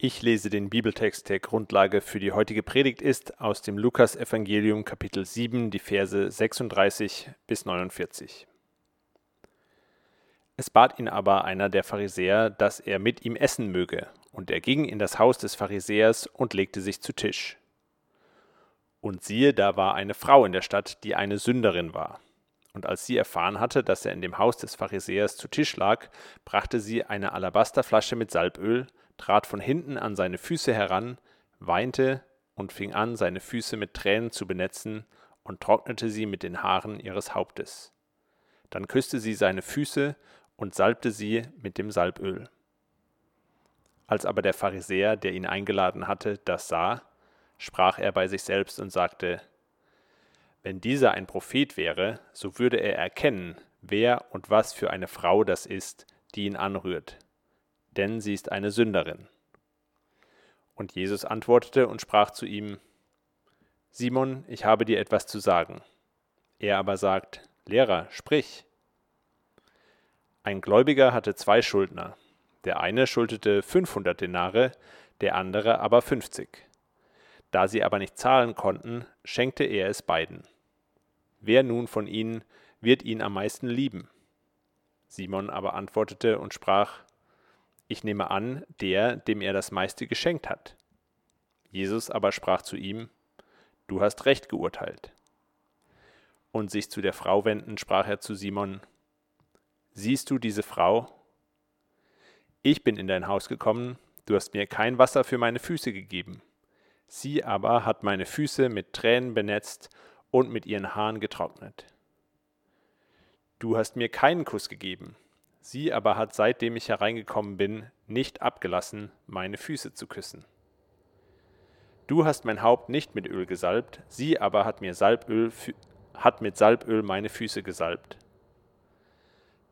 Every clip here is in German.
Ich lese den Bibeltext, der Grundlage für die heutige Predigt ist, aus dem Lukas-Evangelium, Kapitel 7, die Verse 36 bis 49. Es bat ihn aber einer der Pharisäer, dass er mit ihm essen möge, und er ging in das Haus des Pharisäers und legte sich zu Tisch. Und siehe, da war eine Frau in der Stadt, die eine Sünderin war. Und als sie erfahren hatte, dass er in dem Haus des Pharisäers zu Tisch lag, brachte sie eine Alabasterflasche mit Salböl, trat von hinten an seine Füße heran, weinte und fing an, seine Füße mit Tränen zu benetzen und trocknete sie mit den Haaren ihres Hauptes. Dann küsste sie seine Füße und salbte sie mit dem Salböl. Als aber der Pharisäer, der ihn eingeladen hatte, das sah, sprach er bei sich selbst und sagte, wenn dieser ein Prophet wäre, so würde er erkennen, wer und was für eine Frau das ist, die ihn anrührt denn sie ist eine Sünderin. Und Jesus antwortete und sprach zu ihm, Simon, ich habe dir etwas zu sagen. Er aber sagt, Lehrer, sprich. Ein Gläubiger hatte zwei Schuldner. Der eine schuldete 500 Denare, der andere aber 50. Da sie aber nicht zahlen konnten, schenkte er es beiden. Wer nun von ihnen wird ihn am meisten lieben? Simon aber antwortete und sprach, ich nehme an, der, dem er das meiste geschenkt hat. Jesus aber sprach zu ihm, Du hast recht geurteilt. Und sich zu der Frau wendend, sprach er zu Simon, Siehst du diese Frau? Ich bin in dein Haus gekommen, du hast mir kein Wasser für meine Füße gegeben. Sie aber hat meine Füße mit Tränen benetzt und mit ihren Haaren getrocknet. Du hast mir keinen Kuss gegeben, Sie aber hat seitdem ich hereingekommen bin, nicht abgelassen, meine Füße zu küssen. Du hast mein Haupt nicht mit Öl gesalbt, sie aber hat mir Salböl hat mit Salböl meine Füße gesalbt.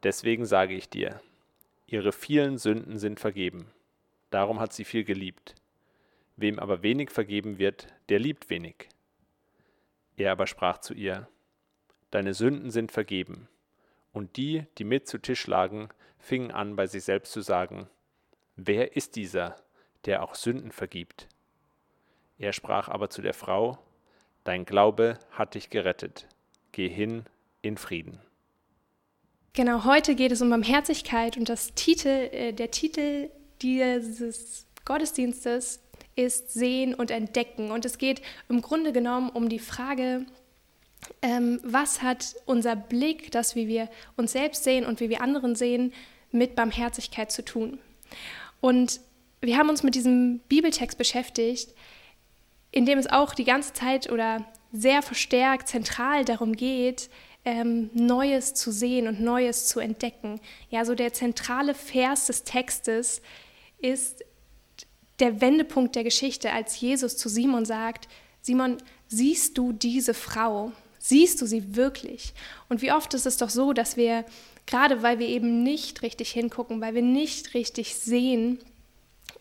Deswegen sage ich dir, ihre vielen Sünden sind vergeben. Darum hat sie viel geliebt. Wem aber wenig vergeben wird, der liebt wenig. Er aber sprach zu ihr, Deine Sünden sind vergeben. Und die, die mit zu Tisch lagen, fingen an, bei sich selbst zu sagen, Wer ist dieser, der auch Sünden vergibt? Er sprach aber zu der Frau, Dein Glaube hat dich gerettet. Geh hin in Frieden. Genau, heute geht es um Barmherzigkeit und das Titel, äh, der Titel dieses Gottesdienstes ist Sehen und Entdecken. Und es geht im Grunde genommen um die Frage, ähm, was hat unser Blick, das wie wir uns selbst sehen und wie wir anderen sehen, mit Barmherzigkeit zu tun. Und wir haben uns mit diesem Bibeltext beschäftigt, in dem es auch die ganze Zeit oder sehr verstärkt zentral darum geht, ähm, Neues zu sehen und Neues zu entdecken. Ja, so der zentrale Vers des Textes ist der Wendepunkt der Geschichte, als Jesus zu Simon sagt, Simon, siehst du diese Frau? Siehst du sie wirklich? Und wie oft ist es doch so, dass wir, gerade weil wir eben nicht richtig hingucken, weil wir nicht richtig sehen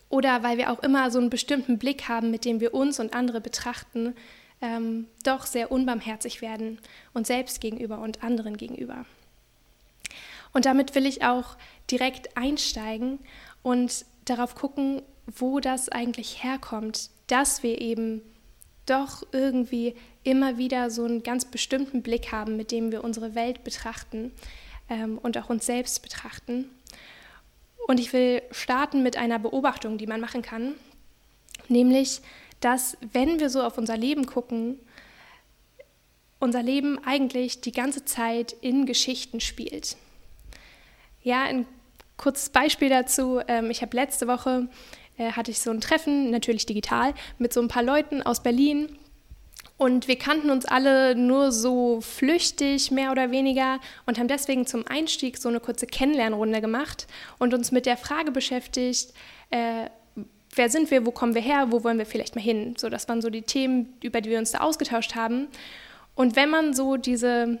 oder weil wir auch immer so einen bestimmten Blick haben, mit dem wir uns und andere betrachten, ähm, doch sehr unbarmherzig werden, uns selbst gegenüber und anderen gegenüber. Und damit will ich auch direkt einsteigen und darauf gucken, wo das eigentlich herkommt, dass wir eben doch irgendwie immer wieder so einen ganz bestimmten Blick haben, mit dem wir unsere Welt betrachten ähm, und auch uns selbst betrachten. Und ich will starten mit einer Beobachtung, die man machen kann, nämlich, dass wenn wir so auf unser Leben gucken, unser Leben eigentlich die ganze Zeit in Geschichten spielt. Ja, ein kurzes Beispiel dazu. Ähm, ich habe letzte Woche äh, hatte ich so ein Treffen, natürlich digital, mit so ein paar Leuten aus Berlin. Und wir kannten uns alle nur so flüchtig, mehr oder weniger, und haben deswegen zum Einstieg so eine kurze Kennenlernrunde gemacht und uns mit der Frage beschäftigt, äh, wer sind wir, wo kommen wir her, wo wollen wir vielleicht mal hin. So, das waren so die Themen, über die wir uns da ausgetauscht haben. Und wenn man so diese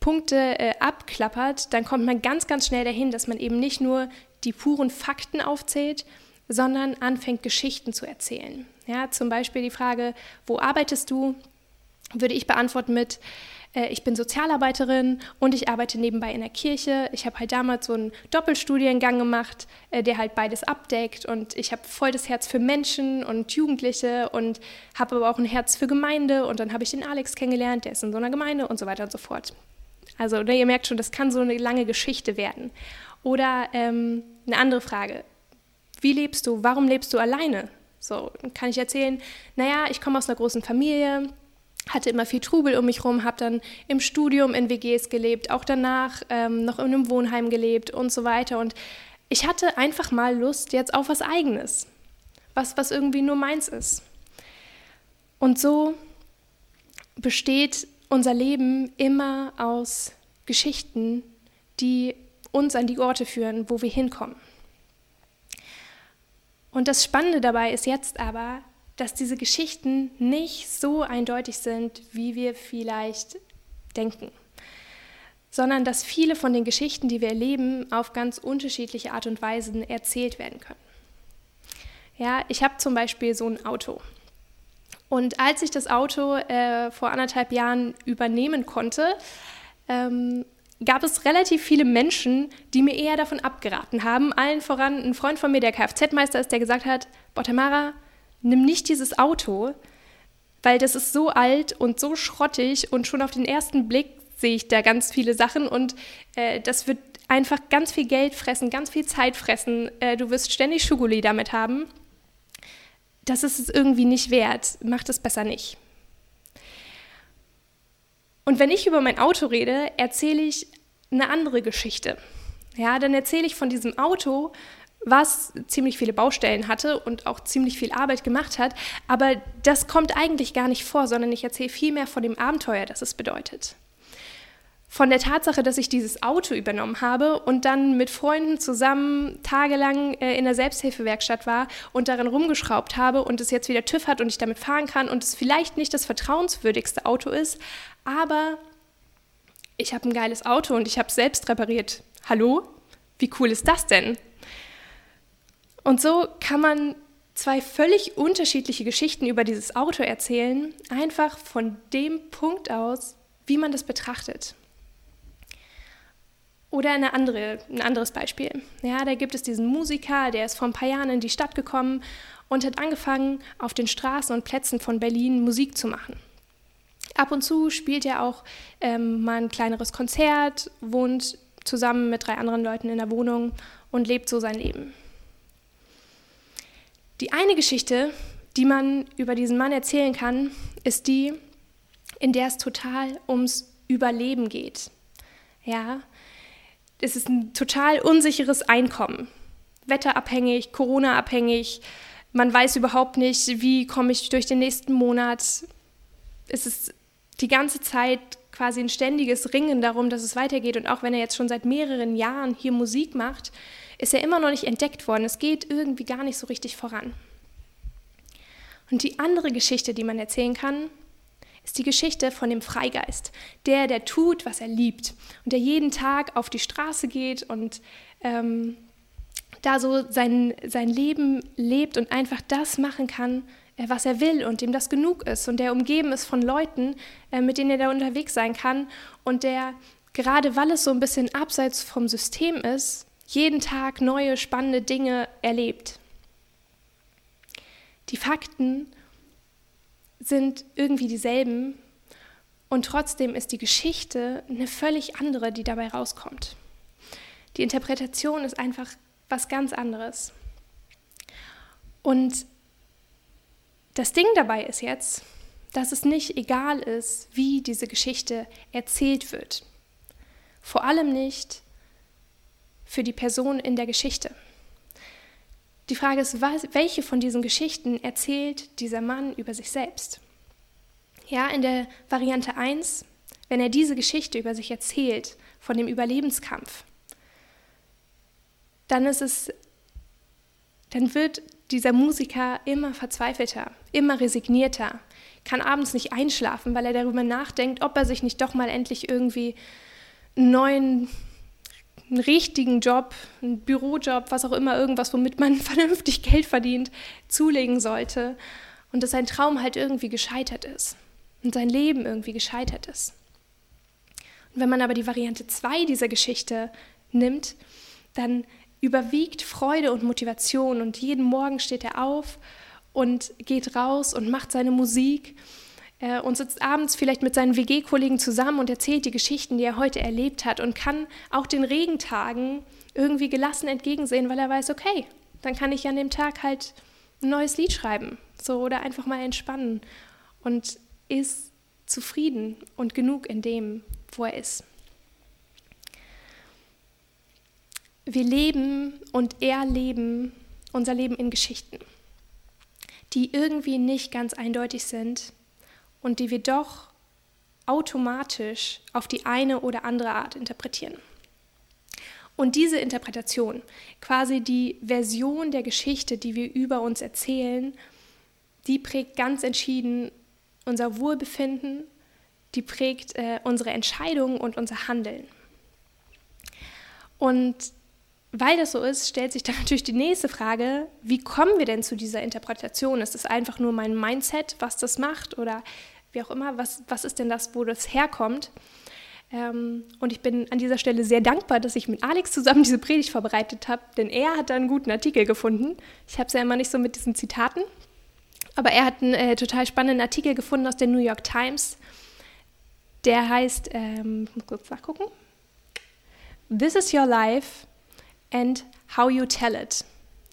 Punkte äh, abklappert, dann kommt man ganz, ganz schnell dahin, dass man eben nicht nur die puren Fakten aufzählt, sondern anfängt, Geschichten zu erzählen. Ja, zum Beispiel die Frage, wo arbeitest du? würde ich beantworten mit, äh, ich bin Sozialarbeiterin und ich arbeite nebenbei in der Kirche. Ich habe halt damals so einen Doppelstudiengang gemacht, äh, der halt beides abdeckt und ich habe voll das Herz für Menschen und Jugendliche und habe aber auch ein Herz für Gemeinde und dann habe ich den Alex kennengelernt, der ist in so einer Gemeinde und so weiter und so fort. Also ne, ihr merkt schon, das kann so eine lange Geschichte werden. Oder ähm, eine andere Frage. Wie lebst du? Warum lebst du alleine? So, kann ich erzählen, naja, ich komme aus einer großen Familie, hatte immer viel Trubel um mich rum, habe dann im Studium in WGs gelebt, auch danach ähm, noch in einem Wohnheim gelebt und so weiter. Und ich hatte einfach mal Lust jetzt auf was Eigenes, was, was irgendwie nur meins ist. Und so besteht unser Leben immer aus Geschichten, die uns an die Orte führen, wo wir hinkommen. Und das Spannende dabei ist jetzt aber, dass diese Geschichten nicht so eindeutig sind, wie wir vielleicht denken, sondern dass viele von den Geschichten, die wir erleben, auf ganz unterschiedliche Art und Weisen erzählt werden können. Ja, ich habe zum Beispiel so ein Auto. Und als ich das Auto äh, vor anderthalb Jahren übernehmen konnte, ähm, gab es relativ viele Menschen, die mir eher davon abgeraten haben. Allen voran ein Freund von mir, der Kfz-Meister ist, der gesagt hat, Botamara, nimm nicht dieses Auto, weil das ist so alt und so schrottig und schon auf den ersten Blick sehe ich da ganz viele Sachen und äh, das wird einfach ganz viel Geld fressen, ganz viel Zeit fressen. Äh, du wirst ständig Schuguli damit haben. Das ist es irgendwie nicht wert. Mach das besser nicht. Und wenn ich über mein Auto rede, erzähle ich eine andere Geschichte. Ja, dann erzähle ich von diesem Auto, was ziemlich viele Baustellen hatte und auch ziemlich viel Arbeit gemacht hat. Aber das kommt eigentlich gar nicht vor, sondern ich erzähle vielmehr von dem Abenteuer, das es bedeutet. Von der Tatsache, dass ich dieses Auto übernommen habe und dann mit Freunden zusammen tagelang äh, in der Selbsthilfewerkstatt war und darin rumgeschraubt habe und es jetzt wieder TÜV hat und ich damit fahren kann und es vielleicht nicht das vertrauenswürdigste Auto ist, aber ich habe ein geiles Auto und ich habe es selbst repariert. Hallo? Wie cool ist das denn? Und so kann man zwei völlig unterschiedliche Geschichten über dieses Auto erzählen, einfach von dem Punkt aus, wie man das betrachtet. Oder eine andere, ein anderes Beispiel. Ja, da gibt es diesen Musiker, der ist vor ein paar Jahren in die Stadt gekommen und hat angefangen, auf den Straßen und Plätzen von Berlin Musik zu machen. Ab und zu spielt er auch ähm, mal ein kleineres Konzert, wohnt zusammen mit drei anderen Leuten in der Wohnung und lebt so sein Leben. Die eine Geschichte, die man über diesen Mann erzählen kann, ist die, in der es total ums Überleben geht. Ja, es ist ein total unsicheres Einkommen. Wetterabhängig, Corona-abhängig. Man weiß überhaupt nicht, wie komme ich durch den nächsten Monat. Es ist die ganze Zeit quasi ein ständiges Ringen darum, dass es weitergeht. Und auch wenn er jetzt schon seit mehreren Jahren hier Musik macht, ist er immer noch nicht entdeckt worden. Es geht irgendwie gar nicht so richtig voran. Und die andere Geschichte, die man erzählen kann, ist die Geschichte von dem Freigeist. Der, der tut, was er liebt und der jeden Tag auf die Straße geht und ähm, da so sein, sein Leben lebt und einfach das machen kann, äh, was er will und dem das genug ist und der umgeben ist von Leuten, äh, mit denen er da unterwegs sein kann und der, gerade weil es so ein bisschen abseits vom System ist, jeden Tag neue spannende Dinge erlebt. Die Fakten sind irgendwie dieselben und trotzdem ist die Geschichte eine völlig andere, die dabei rauskommt. Die Interpretation ist einfach was ganz anderes. Und das Ding dabei ist jetzt, dass es nicht egal ist, wie diese Geschichte erzählt wird. Vor allem nicht für die Person in der Geschichte. Die Frage ist, was, welche von diesen Geschichten erzählt dieser Mann über sich selbst? Ja, in der Variante 1, wenn er diese Geschichte über sich erzählt, von dem Überlebenskampf, dann ist es, dann wird dieser Musiker immer verzweifelter, immer resignierter, kann abends nicht einschlafen, weil er darüber nachdenkt, ob er sich nicht doch mal endlich irgendwie einen neuen einen richtigen Job, einen Bürojob, was auch immer, irgendwas, womit man vernünftig Geld verdient, zulegen sollte und dass sein Traum halt irgendwie gescheitert ist. und sein Leben irgendwie gescheitert ist. Und wenn man aber die Variante 2 dieser Geschichte nimmt, dann überwiegt Freude und Motivation und jeden Morgen steht er auf und geht raus und macht seine Musik äh, und sitzt abends vielleicht mit seinen WG-Kollegen zusammen und erzählt die Geschichten, die er heute erlebt hat und kann auch den Regentagen irgendwie gelassen entgegensehen, weil er weiß, okay, dann kann ich an dem Tag halt ein neues Lied schreiben, so oder einfach mal entspannen und ist zufrieden und genug in dem, wo er ist. Wir leben und erleben unser Leben in Geschichten, die irgendwie nicht ganz eindeutig sind und die wir doch automatisch auf die eine oder andere Art interpretieren. Und diese Interpretation, quasi die Version der Geschichte, die wir über uns erzählen, die prägt ganz entschieden unser Wohlbefinden, die prägt äh, unsere Entscheidungen und unser Handeln. Und weil das so ist, stellt sich dann natürlich die nächste Frage, wie kommen wir denn zu dieser Interpretation? Ist es einfach nur mein Mindset, was das macht oder wie auch immer, was, was ist denn das, wo das herkommt? Ähm, und ich bin an dieser Stelle sehr dankbar, dass ich mit Alex zusammen diese Predigt vorbereitet habe, denn er hat da einen guten Artikel gefunden. Ich habe es ja immer nicht so mit diesen Zitaten, aber er hat einen äh, total spannenden Artikel gefunden aus der New York Times. Der heißt, ähm, ich muss kurz nachgucken, This is your life and how you tell it.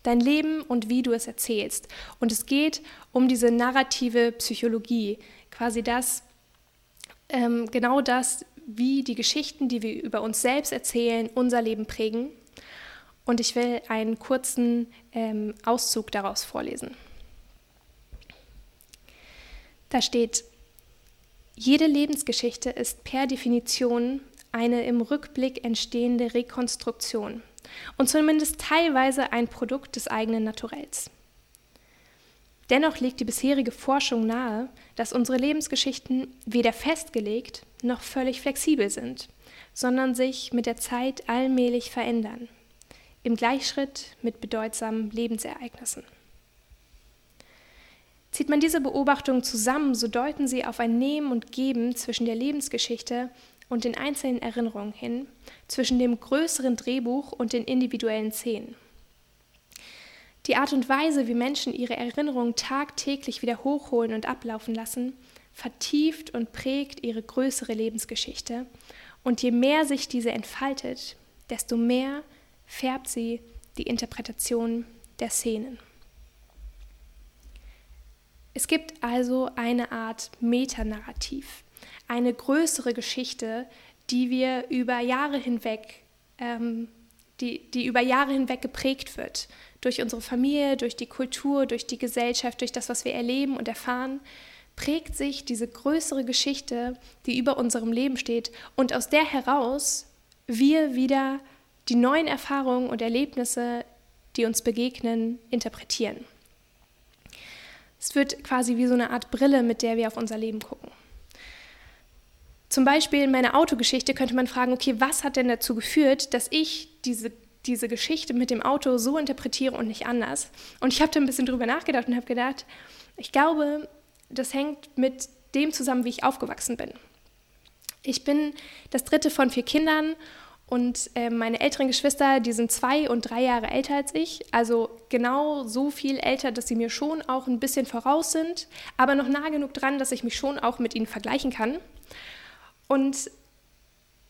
Dein Leben und wie du es erzählst. Und es geht um diese narrative Psychologie, quasi das, ähm, genau das, wie die Geschichten, die wir über uns selbst erzählen, unser Leben prägen. Und ich will einen kurzen ähm, Auszug daraus vorlesen. Da steht, jede Lebensgeschichte ist per Definition eine im Rückblick entstehende Rekonstruktion und zumindest teilweise ein Produkt des eigenen Naturells. Dennoch legt die bisherige Forschung nahe, dass unsere Lebensgeschichten weder festgelegt noch völlig flexibel sind, sondern sich mit der Zeit allmählich verändern, im Gleichschritt mit bedeutsamen Lebensereignissen. Zieht man diese Beobachtungen zusammen, so deuten sie auf ein Nehmen und Geben zwischen der Lebensgeschichte und den einzelnen Erinnerungen hin, zwischen dem größeren Drehbuch und den individuellen Szenen. Die Art und Weise, wie Menschen ihre Erinnerungen tagtäglich wieder hochholen und ablaufen lassen, vertieft und prägt ihre größere Lebensgeschichte. Und je mehr sich diese entfaltet, desto mehr färbt sie die Interpretation der Szenen. Es gibt also eine Art Metanarrativ, eine größere Geschichte, die wir über Jahre hinweg, ähm, die, die über Jahre hinweg geprägt wird durch unsere Familie, durch die Kultur, durch die Gesellschaft, durch das, was wir erleben und erfahren, prägt sich diese größere Geschichte, die über unserem Leben steht und aus der heraus wir wieder die neuen Erfahrungen und Erlebnisse, die uns begegnen, interpretieren. Es wird quasi wie so eine Art Brille, mit der wir auf unser Leben gucken. Zum Beispiel in meiner Autogeschichte könnte man fragen, okay, was hat denn dazu geführt, dass ich diese diese Geschichte mit dem Auto so interpretiere und nicht anders. Und ich habe da ein bisschen drüber nachgedacht und habe gedacht, ich glaube, das hängt mit dem zusammen, wie ich aufgewachsen bin. Ich bin das dritte von vier Kindern und äh, meine älteren Geschwister, die sind zwei und drei Jahre älter als ich, also genau so viel älter, dass sie mir schon auch ein bisschen voraus sind, aber noch nah genug dran, dass ich mich schon auch mit ihnen vergleichen kann. Und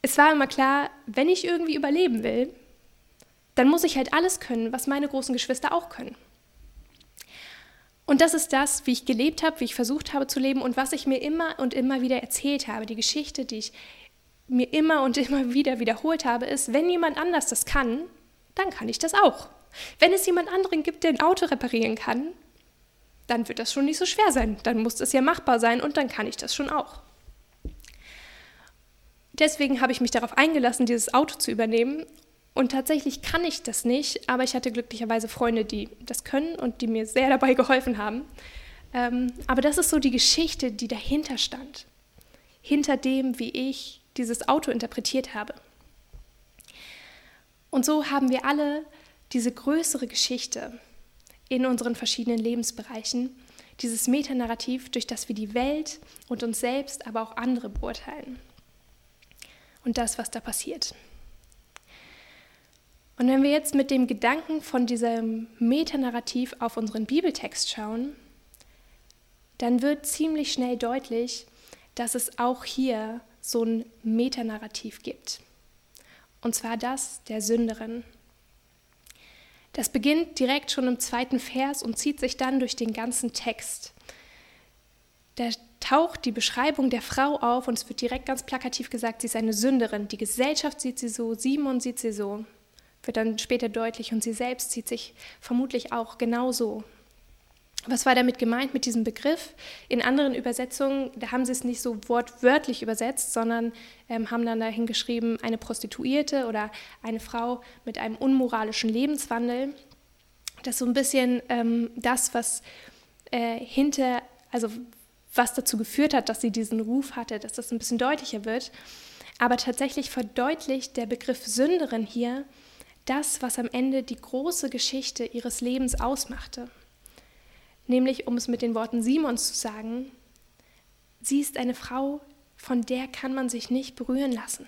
es war immer klar, wenn ich irgendwie überleben will, dann muss ich halt alles können, was meine großen Geschwister auch können. Und das ist das, wie ich gelebt habe, wie ich versucht habe zu leben und was ich mir immer und immer wieder erzählt habe. Die Geschichte, die ich mir immer und immer wieder wiederholt habe, ist, wenn jemand anders das kann, dann kann ich das auch. Wenn es jemand anderen gibt, der ein Auto reparieren kann, dann wird das schon nicht so schwer sein. Dann muss es ja machbar sein und dann kann ich das schon auch. Deswegen habe ich mich darauf eingelassen, dieses Auto zu übernehmen und tatsächlich kann ich das nicht, aber ich hatte glücklicherweise Freunde, die das können und die mir sehr dabei geholfen haben. Ähm, aber das ist so die Geschichte, die dahinter stand. Hinter dem, wie ich dieses Auto interpretiert habe. Und so haben wir alle diese größere Geschichte in unseren verschiedenen Lebensbereichen, dieses Metanarrativ, durch das wir die Welt und uns selbst, aber auch andere beurteilen. Und das, was da passiert. Und wenn wir jetzt mit dem Gedanken von diesem Metanarrativ auf unseren Bibeltext schauen, dann wird ziemlich schnell deutlich, dass es auch hier so ein Metanarrativ gibt. Und zwar das der Sünderin. Das beginnt direkt schon im zweiten Vers und zieht sich dann durch den ganzen Text. Da taucht die Beschreibung der Frau auf und es wird direkt ganz plakativ gesagt, sie ist eine Sünderin. Die Gesellschaft sieht sie so, Simon sieht sie so, wird dann später deutlich und sie selbst sieht sich vermutlich auch genauso. Was war damit gemeint mit diesem Begriff? In anderen Übersetzungen, da haben sie es nicht so wortwörtlich übersetzt, sondern ähm, haben dann dahin geschrieben, eine Prostituierte oder eine Frau mit einem unmoralischen Lebenswandel. Das ist so ein bisschen ähm, das, was äh, hinter, also was dazu geführt hat, dass sie diesen Ruf hatte, dass das ein bisschen deutlicher wird. Aber tatsächlich verdeutlicht der Begriff Sünderin hier das, was am Ende die große Geschichte ihres Lebens ausmachte nämlich um es mit den Worten Simons zu sagen, sie ist eine Frau, von der kann man sich nicht berühren lassen.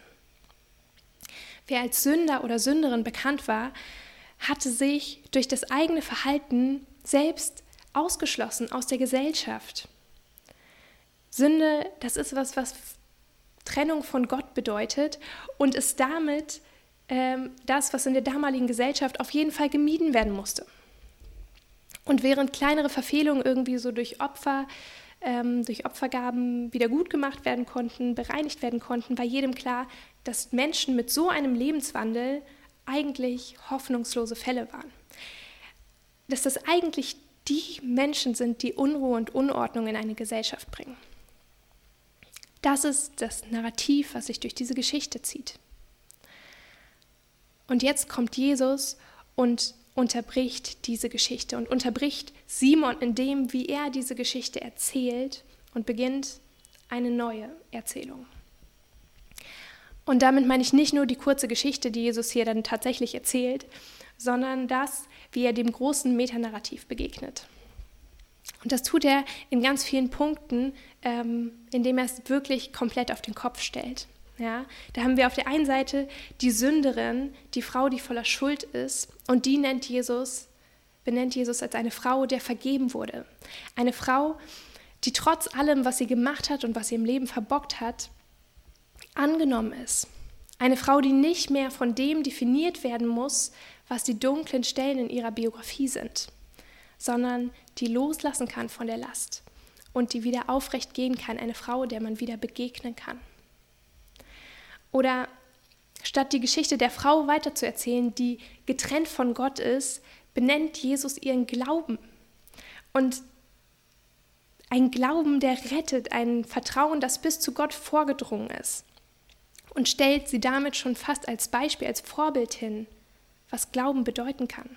Wer als Sünder oder Sünderin bekannt war, hatte sich durch das eigene Verhalten selbst ausgeschlossen aus der Gesellschaft. Sünde, das ist was, was Trennung von Gott bedeutet und ist damit ähm, das, was in der damaligen Gesellschaft auf jeden Fall gemieden werden musste. Und während kleinere Verfehlungen irgendwie so durch Opfer, ähm, durch Opfergaben wieder gut gemacht werden konnten, bereinigt werden konnten, war jedem klar, dass Menschen mit so einem Lebenswandel eigentlich hoffnungslose Fälle waren. Dass das eigentlich die Menschen sind, die Unruhe und Unordnung in eine Gesellschaft bringen. Das ist das Narrativ, was sich durch diese Geschichte zieht. Und jetzt kommt Jesus und unterbricht diese Geschichte und unterbricht Simon in dem, wie er diese Geschichte erzählt und beginnt eine neue Erzählung. Und damit meine ich nicht nur die kurze Geschichte, die Jesus hier dann tatsächlich erzählt, sondern das, wie er dem großen Metanarrativ begegnet. Und das tut er in ganz vielen Punkten, ähm, indem er es wirklich komplett auf den Kopf stellt. Ja, da haben wir auf der einen Seite die Sünderin, die Frau, die voller Schuld ist, und die nennt Jesus, benennt Jesus als eine Frau, der vergeben wurde. Eine Frau, die trotz allem, was sie gemacht hat und was sie im Leben verbockt hat, angenommen ist. Eine Frau, die nicht mehr von dem definiert werden muss, was die dunklen Stellen in ihrer Biografie sind, sondern die loslassen kann von der Last und die wieder aufrecht gehen kann. Eine Frau, der man wieder begegnen kann. Oder statt die Geschichte der Frau weiterzuerzählen, die getrennt von Gott ist, benennt Jesus ihren Glauben. Und ein Glauben, der rettet, ein Vertrauen, das bis zu Gott vorgedrungen ist. Und stellt sie damit schon fast als Beispiel, als Vorbild hin, was Glauben bedeuten kann.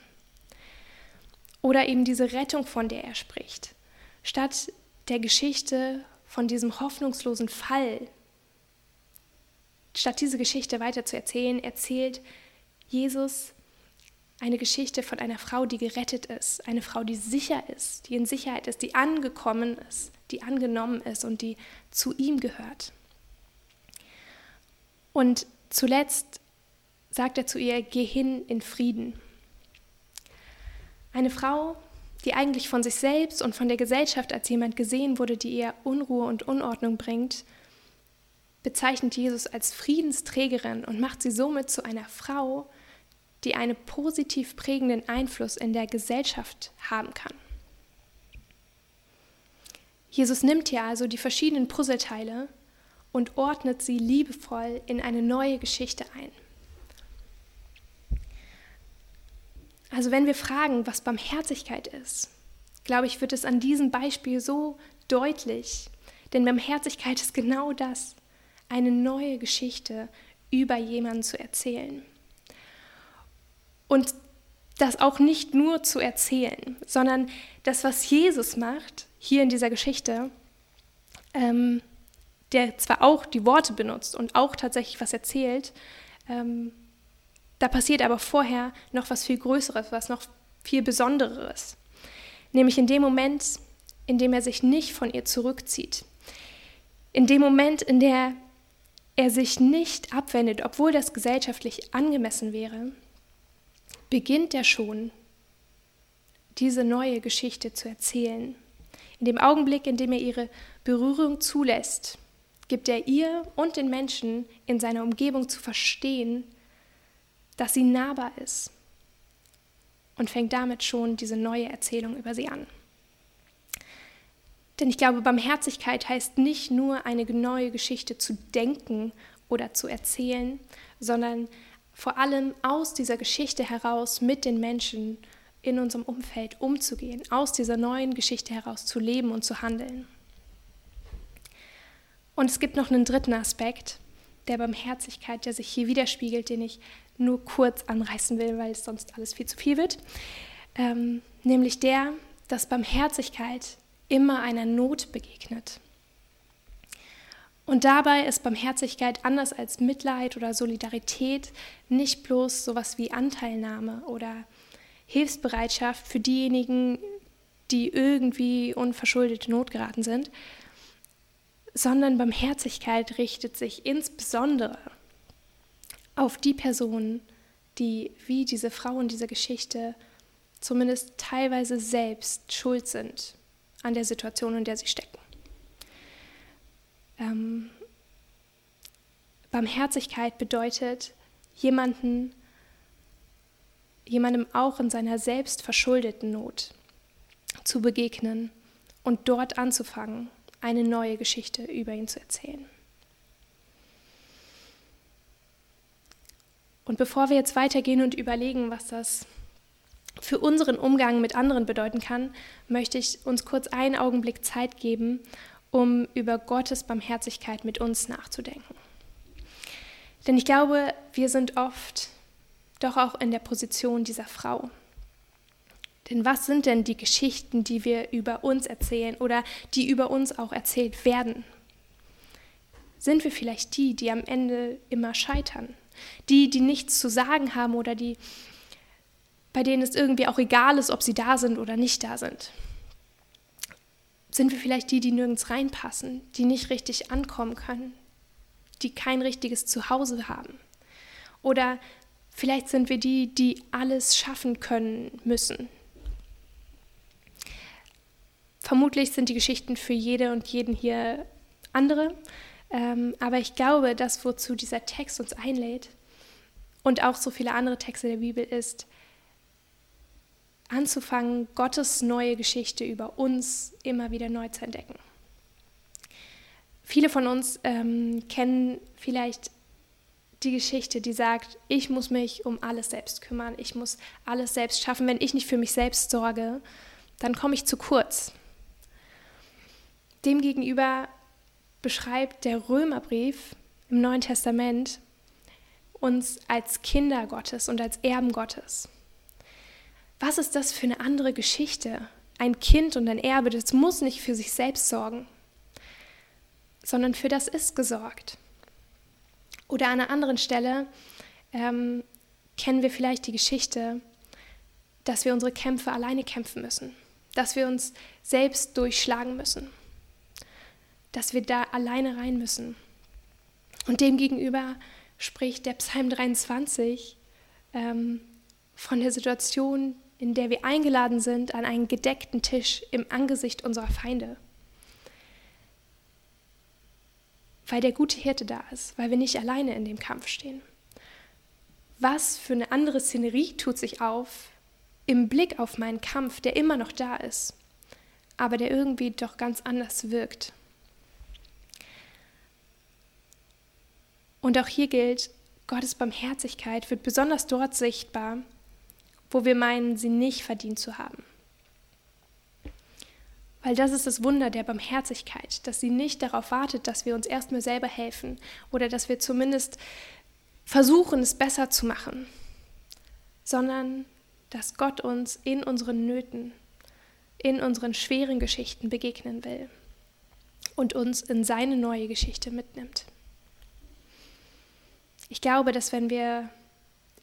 Oder eben diese Rettung, von der er spricht. Statt der Geschichte von diesem hoffnungslosen Fall, Statt diese Geschichte weiter zu erzählen, erzählt Jesus eine Geschichte von einer Frau, die gerettet ist, eine Frau, die sicher ist, die in Sicherheit ist, die angekommen ist, die angenommen ist und die zu ihm gehört. Und zuletzt sagt er zu ihr, geh hin in Frieden. Eine Frau, die eigentlich von sich selbst und von der Gesellschaft als jemand gesehen wurde, die ihr Unruhe und Unordnung bringt, bezeichnet Jesus als Friedensträgerin und macht sie somit zu einer Frau, die einen positiv prägenden Einfluss in der Gesellschaft haben kann. Jesus nimmt hier also die verschiedenen Puzzleteile und ordnet sie liebevoll in eine neue Geschichte ein. Also wenn wir fragen, was Barmherzigkeit ist, glaube ich, wird es an diesem Beispiel so deutlich, denn Barmherzigkeit ist genau das, eine neue Geschichte über jemanden zu erzählen. Und das auch nicht nur zu erzählen, sondern das, was Jesus macht, hier in dieser Geschichte, ähm, der zwar auch die Worte benutzt und auch tatsächlich was erzählt, ähm, da passiert aber vorher noch was viel Größeres, was noch viel Besonderes. Nämlich in dem Moment, indem er sich nicht von ihr zurückzieht. In dem Moment, in der er sich nicht abwendet, obwohl das gesellschaftlich angemessen wäre, beginnt er schon, diese neue Geschichte zu erzählen. In dem Augenblick, in dem er ihre Berührung zulässt, gibt er ihr und den Menschen in seiner Umgebung zu verstehen, dass sie nahbar ist und fängt damit schon diese neue Erzählung über sie an. Denn ich glaube, Barmherzigkeit heißt nicht nur eine neue Geschichte zu denken oder zu erzählen, sondern vor allem aus dieser Geschichte heraus mit den Menschen in unserem Umfeld umzugehen, aus dieser neuen Geschichte heraus zu leben und zu handeln. Und es gibt noch einen dritten Aspekt der Barmherzigkeit, der sich hier widerspiegelt, den ich nur kurz anreißen will, weil es sonst alles viel zu viel wird. Ähm, nämlich der, dass Barmherzigkeit immer einer Not begegnet. Und dabei ist Barmherzigkeit anders als Mitleid oder Solidarität nicht bloß sowas wie Anteilnahme oder Hilfsbereitschaft für diejenigen, die irgendwie unverschuldete Not geraten sind, sondern Barmherzigkeit richtet sich insbesondere auf die Personen, die wie diese Frau in dieser Geschichte zumindest teilweise selbst schuld sind an der Situation, in der sie stecken. Ähm, Barmherzigkeit bedeutet, jemanden, jemandem auch in seiner selbst verschuldeten Not zu begegnen und dort anzufangen, eine neue Geschichte über ihn zu erzählen. Und bevor wir jetzt weitergehen und überlegen, was das für unseren Umgang mit anderen bedeuten kann, möchte ich uns kurz einen Augenblick Zeit geben, um über Gottes Barmherzigkeit mit uns nachzudenken. Denn ich glaube, wir sind oft doch auch in der Position dieser Frau. Denn was sind denn die Geschichten, die wir über uns erzählen oder die über uns auch erzählt werden? Sind wir vielleicht die, die am Ende immer scheitern? Die, die nichts zu sagen haben oder die, bei denen es irgendwie auch egal ist, ob sie da sind oder nicht da sind? Sind wir vielleicht die, die nirgends reinpassen, die nicht richtig ankommen können, die kein richtiges Zuhause haben? Oder vielleicht sind wir die, die alles schaffen können müssen. Vermutlich sind die Geschichten für jede und jeden hier andere, ähm, aber ich glaube, das, wozu dieser Text uns einlädt und auch so viele andere Texte der Bibel ist, anzufangen, Gottes neue Geschichte über uns immer wieder neu zu entdecken. Viele von uns ähm, kennen vielleicht die Geschichte, die sagt, ich muss mich um alles selbst kümmern, ich muss alles selbst schaffen. Wenn ich nicht für mich selbst sorge, dann komme ich zu kurz. Demgegenüber beschreibt der Römerbrief im Neuen Testament uns als Kinder Gottes und als Erben Gottes. Was ist das für eine andere Geschichte? Ein Kind und ein Erbe, das muss nicht für sich selbst sorgen, sondern für das ist gesorgt. Oder an einer anderen Stelle ähm, kennen wir vielleicht die Geschichte, dass wir unsere Kämpfe alleine kämpfen müssen, dass wir uns selbst durchschlagen müssen dass wir da alleine rein müssen. Und demgegenüber spricht der Psalm 23 ähm, von der Situation, in der wir eingeladen sind an einen gedeckten Tisch im Angesicht unserer Feinde. Weil der gute Hirte da ist, weil wir nicht alleine in dem Kampf stehen. Was für eine andere Szenerie tut sich auf im Blick auf meinen Kampf, der immer noch da ist, aber der irgendwie doch ganz anders wirkt. Und auch hier gilt, Gottes Barmherzigkeit wird besonders dort sichtbar, wo wir meinen, sie nicht verdient zu haben. Weil das ist das Wunder der Barmherzigkeit, dass sie nicht darauf wartet, dass wir uns erstmal selber helfen oder dass wir zumindest versuchen, es besser zu machen, sondern dass Gott uns in unseren Nöten, in unseren schweren Geschichten begegnen will und uns in seine neue Geschichte mitnimmt. Ich glaube, dass wenn wir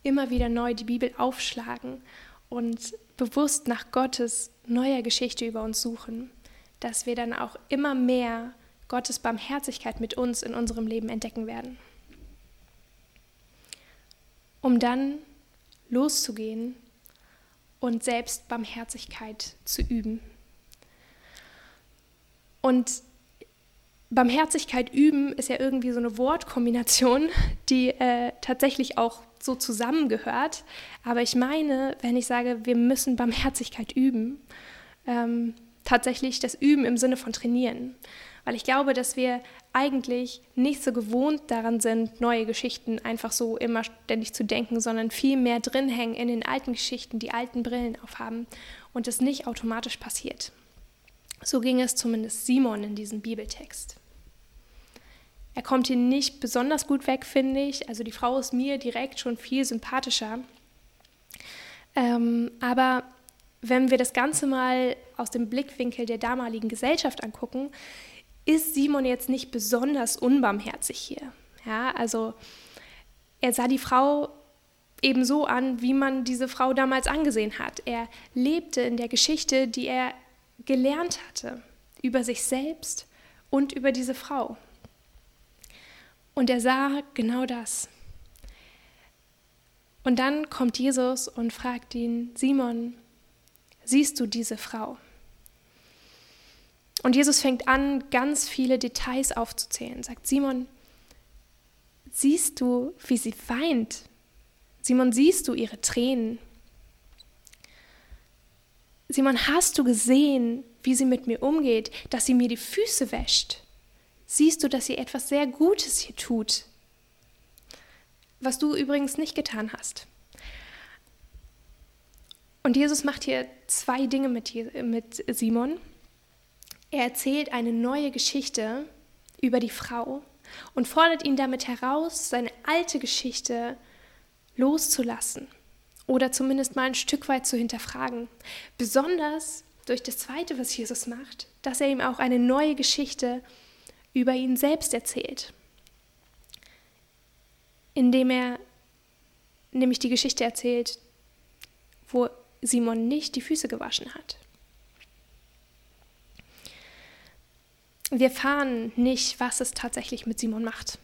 immer wieder neu die Bibel aufschlagen und bewusst nach Gottes neuer Geschichte über uns suchen, dass wir dann auch immer mehr Gottes Barmherzigkeit mit uns in unserem Leben entdecken werden. Um dann loszugehen und selbst Barmherzigkeit zu üben. Und Barmherzigkeit üben ist ja irgendwie so eine Wortkombination, die äh, tatsächlich auch so zusammengehört. Aber ich meine, wenn ich sage, wir müssen Barmherzigkeit üben, ähm, tatsächlich das Üben im Sinne von trainieren. Weil ich glaube, dass wir eigentlich nicht so gewohnt daran sind, neue Geschichten einfach so immer ständig zu denken, sondern viel mehr drin hängen in den alten Geschichten, die alten Brillen aufhaben und es nicht automatisch passiert. So ging es zumindest Simon in diesem Bibeltext. Er kommt hier nicht besonders gut weg, finde ich. Also die Frau ist mir direkt schon viel sympathischer. Ähm, aber wenn wir das Ganze mal aus dem Blickwinkel der damaligen Gesellschaft angucken, ist Simon jetzt nicht besonders unbarmherzig hier. Ja, also er sah die Frau eben so an, wie man diese Frau damals angesehen hat. Er lebte in der Geschichte, die er gelernt hatte, über sich selbst und über diese Frau. Und er sah genau das. Und dann kommt Jesus und fragt ihn, Simon, siehst du diese Frau? Und Jesus fängt an, ganz viele Details aufzuzählen. Sagt Simon, siehst du, wie sie weint? Simon, siehst du ihre Tränen? Simon, hast du gesehen, wie sie mit mir umgeht, dass sie mir die Füße wäscht? Siehst du, dass sie etwas sehr Gutes hier tut? Was du übrigens nicht getan hast. Und Jesus macht hier zwei Dinge mit, Simon. Er erzählt eine neue Geschichte über die Frau und fordert ihn damit heraus, seine alte Geschichte loszulassen oder zumindest mal ein Stück weit zu hinterfragen. Besonders durch das Zweite, was Jesus macht, dass er ihm auch eine neue Geschichte über ihn selbst erzählt, indem er nämlich die Geschichte erzählt, wo Simon nicht die Füße gewaschen hat. Wir erfahren nicht, was es tatsächlich mit Simon macht.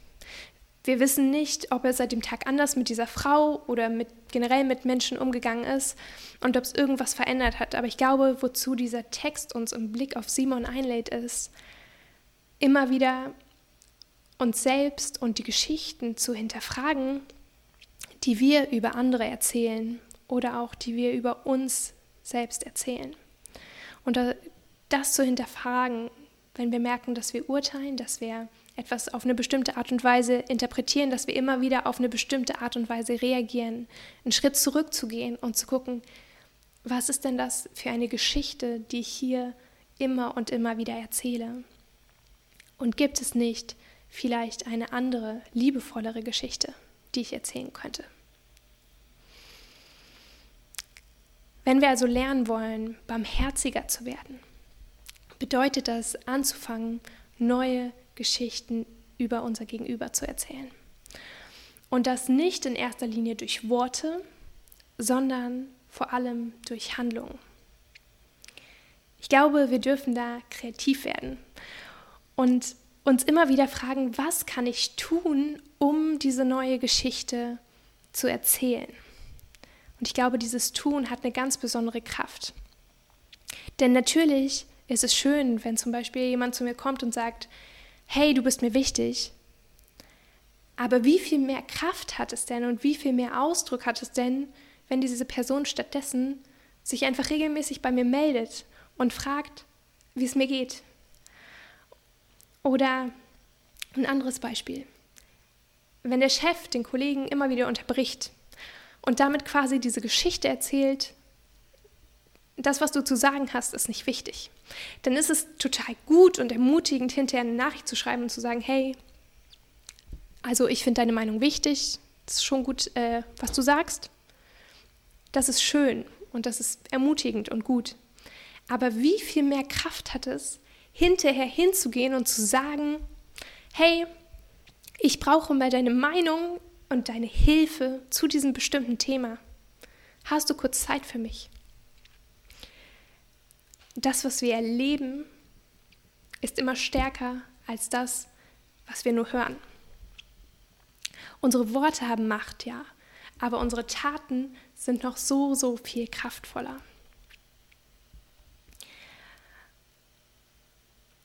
Wir wissen nicht, ob er seit dem Tag anders mit dieser Frau oder mit, generell mit Menschen umgegangen ist und ob es irgendwas verändert hat. Aber ich glaube, wozu dieser Text uns im Blick auf Simon einlädt, ist, immer wieder uns selbst und die Geschichten zu hinterfragen, die wir über andere erzählen oder auch die wir über uns selbst erzählen. Und das zu hinterfragen, wenn wir merken, dass wir urteilen, dass wir etwas auf eine bestimmte Art und Weise interpretieren, dass wir immer wieder auf eine bestimmte Art und Weise reagieren, einen Schritt zurückzugehen und zu gucken, was ist denn das für eine Geschichte, die ich hier immer und immer wieder erzähle? Und gibt es nicht vielleicht eine andere, liebevollere Geschichte, die ich erzählen könnte? Wenn wir also lernen wollen, barmherziger zu werden, bedeutet das anzufangen, neue Geschichten über unser Gegenüber zu erzählen. Und das nicht in erster Linie durch Worte, sondern vor allem durch Handlungen. Ich glaube, wir dürfen da kreativ werden und uns immer wieder fragen, was kann ich tun, um diese neue Geschichte zu erzählen. Und ich glaube, dieses Tun hat eine ganz besondere Kraft. Denn natürlich ist es schön, wenn zum Beispiel jemand zu mir kommt und sagt, hey, du bist mir wichtig. Aber wie viel mehr Kraft hat es denn und wie viel mehr Ausdruck hat es denn, wenn diese Person stattdessen sich einfach regelmäßig bei mir meldet und fragt, wie es mir geht, oder ein anderes Beispiel. Wenn der Chef den Kollegen immer wieder unterbricht und damit quasi diese Geschichte erzählt, das, was du zu sagen hast, ist nicht wichtig. Dann ist es total gut und ermutigend, hinterher eine Nachricht zu schreiben und zu sagen, hey, also ich finde deine Meinung wichtig, das ist schon gut, äh, was du sagst. Das ist schön und das ist ermutigend und gut. Aber wie viel mehr Kraft hat es, hinterher hinzugehen und zu sagen, hey, ich brauche mal deine Meinung und deine Hilfe zu diesem bestimmten Thema. Hast du kurz Zeit für mich? Das, was wir erleben, ist immer stärker als das, was wir nur hören. Unsere Worte haben Macht, ja, aber unsere Taten sind noch so, so viel kraftvoller.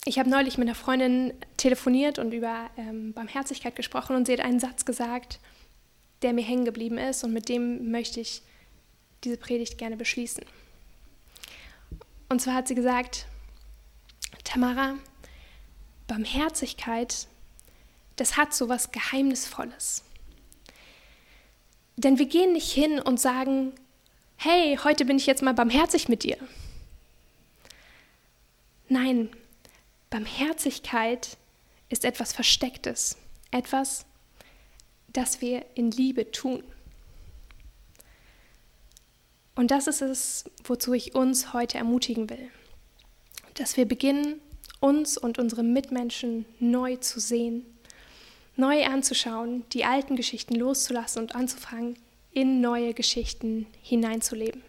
Ich habe neulich mit einer Freundin telefoniert und über ähm, Barmherzigkeit gesprochen und sie hat einen Satz gesagt, der mir hängen geblieben ist und mit dem möchte ich diese Predigt gerne beschließen. Und zwar hat sie gesagt, Tamara, Barmherzigkeit, das hat so was Geheimnisvolles. Denn wir gehen nicht hin und sagen, hey, heute bin ich jetzt mal barmherzig mit dir. Nein, Barmherzigkeit ist etwas Verstecktes, etwas, das wir in Liebe tun. Und das ist es, wozu ich uns heute ermutigen will, dass wir beginnen, uns und unsere Mitmenschen neu zu sehen, neu anzuschauen, die alten Geschichten loszulassen und anzufangen, in neue Geschichten hineinzuleben.